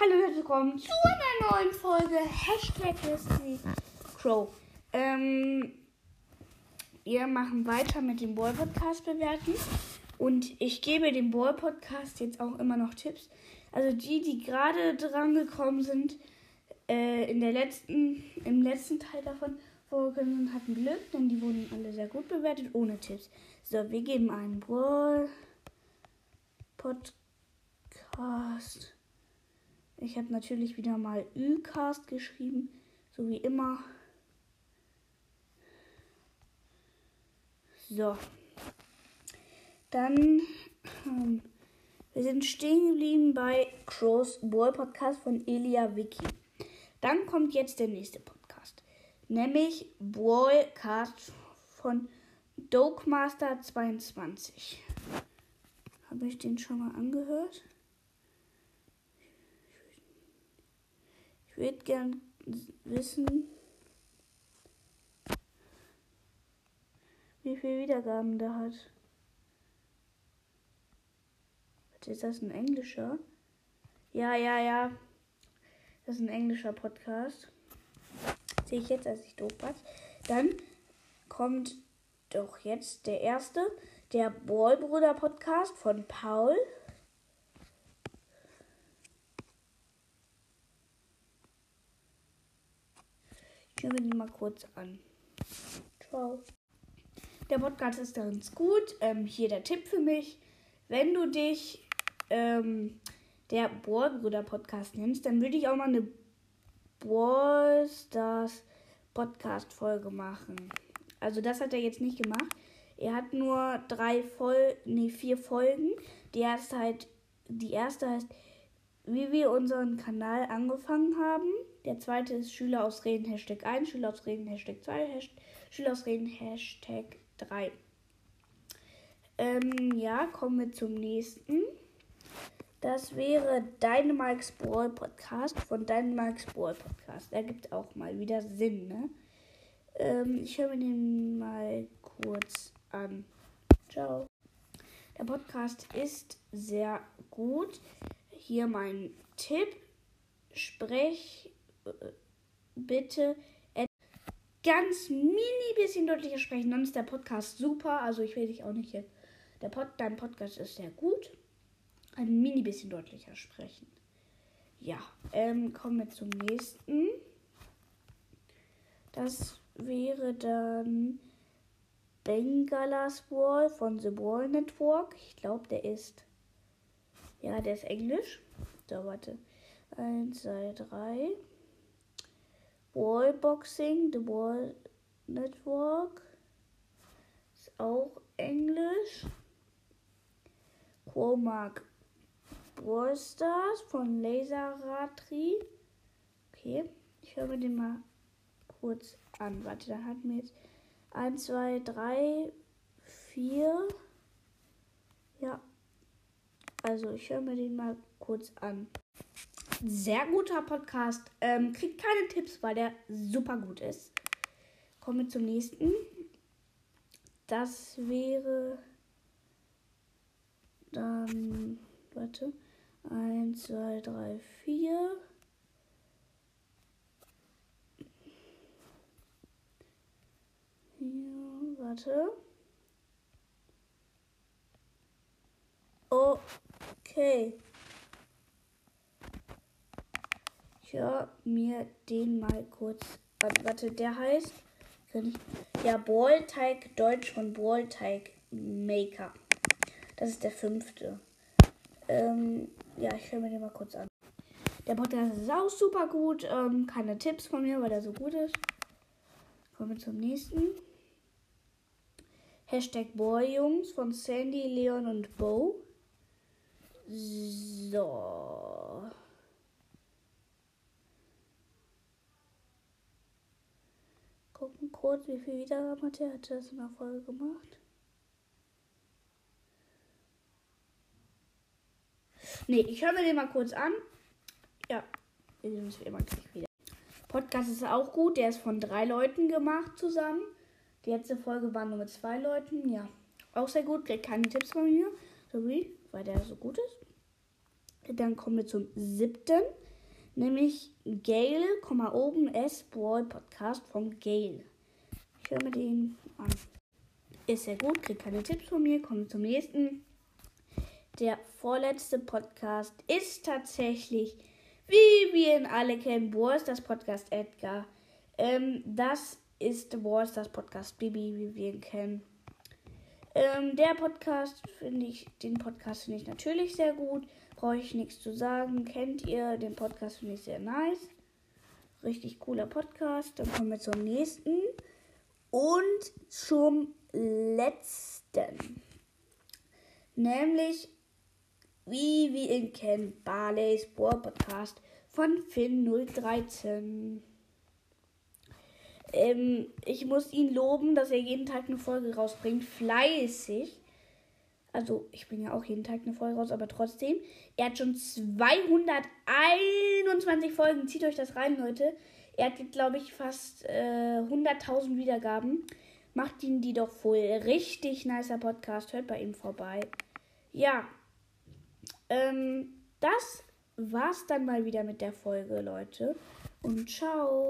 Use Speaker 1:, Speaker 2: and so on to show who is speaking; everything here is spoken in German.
Speaker 1: Hallo und herzlich willkommen zu einer neuen Folge Hashtag Destiny Crow. Ähm, wir machen weiter mit dem Boy Podcast bewerten und ich gebe dem Boy Podcast jetzt auch immer noch Tipps. Also die, die gerade dran gekommen sind, äh, in der letzten, im letzten Teil davon vorgekommen hatten Glück, denn die wurden alle sehr gut bewertet, ohne Tipps. So, wir geben einen Brawl Podcast. Ich habe natürlich wieder mal Ü-Cast geschrieben, so wie immer. So. Dann, ähm, wir sind stehen geblieben bei Crows Ball Podcast von Elia Vicky. Dann kommt jetzt der nächste Podcast, nämlich Ballcast von Dokemaster 22. Habe ich den schon mal angehört? Würde gern wissen, wie viele Wiedergaben der hat. Ist das ein englischer? Ja, ja, ja. Das ist ein englischer Podcast. Sehe ich jetzt, als ich doof war. Dann kommt doch jetzt der erste, der Ballbruder Podcast von Paul. Höre mir den mal kurz an. Ciao. Der Podcast ist ganz gut. Ähm, hier der Tipp für mich. Wenn du dich ähm, der Ballbrüder Podcast nennst, dann würde ich auch mal eine Ballstars Podcast Folge machen. Also das hat er jetzt nicht gemacht. Er hat nur drei Fol nee, vier Folgen. Die erste halt, die erste heißt, wie wir unseren Kanal angefangen haben. Der zweite ist Schüler aus Reden Hashtag 1, Schüler aus Reden Hashtag 2, Hashtag, Schüler aus Reden Hashtag 3. Ähm, ja, kommen wir zum nächsten. Das wäre Dynamax Brawl Podcast von Dynamax Brawl Podcast. Der gibt auch mal wieder Sinn, ne? Ähm, ich höre mir den mal kurz an. Ciao. Der Podcast ist sehr gut. Hier mein Tipp. Sprech äh, bitte ganz mini bisschen deutlicher sprechen, dann ist der Podcast super. Also ich will dich auch nicht jetzt. Der Pod, dein Podcast ist sehr gut. Ein mini bisschen deutlicher sprechen. Ja, ähm, kommen wir zum nächsten. Das wäre dann Bengalas Wall von The Ball Network. Ich glaube, der ist. Ja, der ist Englisch. So, warte. 1, 2, 3. Wallboxing, The Wall Network. Ist auch Englisch. Chromark Brawl Stars von Laserratri. Okay, ich höre mir den mal kurz an. Warte, da hatten wir jetzt 1, 2, 3, 4. Ja. Also ich höre mir den mal kurz an. Sehr guter Podcast. Ähm, kriegt keine Tipps, weil der super gut ist. Kommen wir zum nächsten. Das wäre dann. Warte. 1, 2, 3, 4. Hier, warte. Okay. Ich höre mir den mal kurz. Warte, der heißt. Ja, Ballteig Deutsch von Ballteig Maker. Das ist der fünfte. Ähm, ja, ich höre mir den mal kurz an. Der Podcast ist auch super gut. Ähm, keine Tipps von mir, weil er so gut ist. Kommen wir zum nächsten. Hashtag Boyjungs von Sandy, Leon und Bo. So. Gucken kurz, wie viel Wiedergaben hat er. Hat er das in der Folge gemacht? Nee, ich höre mir den mal kurz an. Ja, wir sehen uns wie immer gleich wieder. Podcast ist auch gut. Der ist von drei Leuten gemacht zusammen. Die letzte Folge war nur mit zwei Leuten. Ja, auch sehr gut. Kriegt keine Tipps von mir. So wie, weil der so gut ist. Dann kommen wir zum siebten, nämlich Gail, oben S Brawl Podcast von Gail. Ich höre mir den an. Ist sehr gut, kriegt keine Tipps von mir. Kommen wir zum nächsten. Der vorletzte Podcast ist tatsächlich, wie wir ihn alle kennen, Wars, das Podcast Edgar. Ähm, das ist Wars, das Podcast Bibi, wie wir ihn kennen. Ähm, der Podcast finde ich, den Podcast finde ich natürlich sehr gut. Brauche ich nichts zu sagen. Kennt ihr den Podcast? Finde ich sehr nice. Richtig cooler Podcast. Dann kommen wir zum nächsten. Und zum letzten. Nämlich, wie wir ihn kennen, Barley's Bohr Podcast von Finn013. Ähm, ich muss ihn loben, dass er jeden Tag eine Folge rausbringt. Fleißig. Also, ich bringe ja auch jeden Tag eine Folge raus, aber trotzdem. Er hat schon 221 Folgen. Zieht euch das rein, Leute. Er hat, glaube ich, fast äh, 100.000 Wiedergaben. Macht ihn die doch voll. Richtig nicer Podcast. Hört bei ihm vorbei. Ja. Ähm, das war's dann mal wieder mit der Folge, Leute. Und ciao.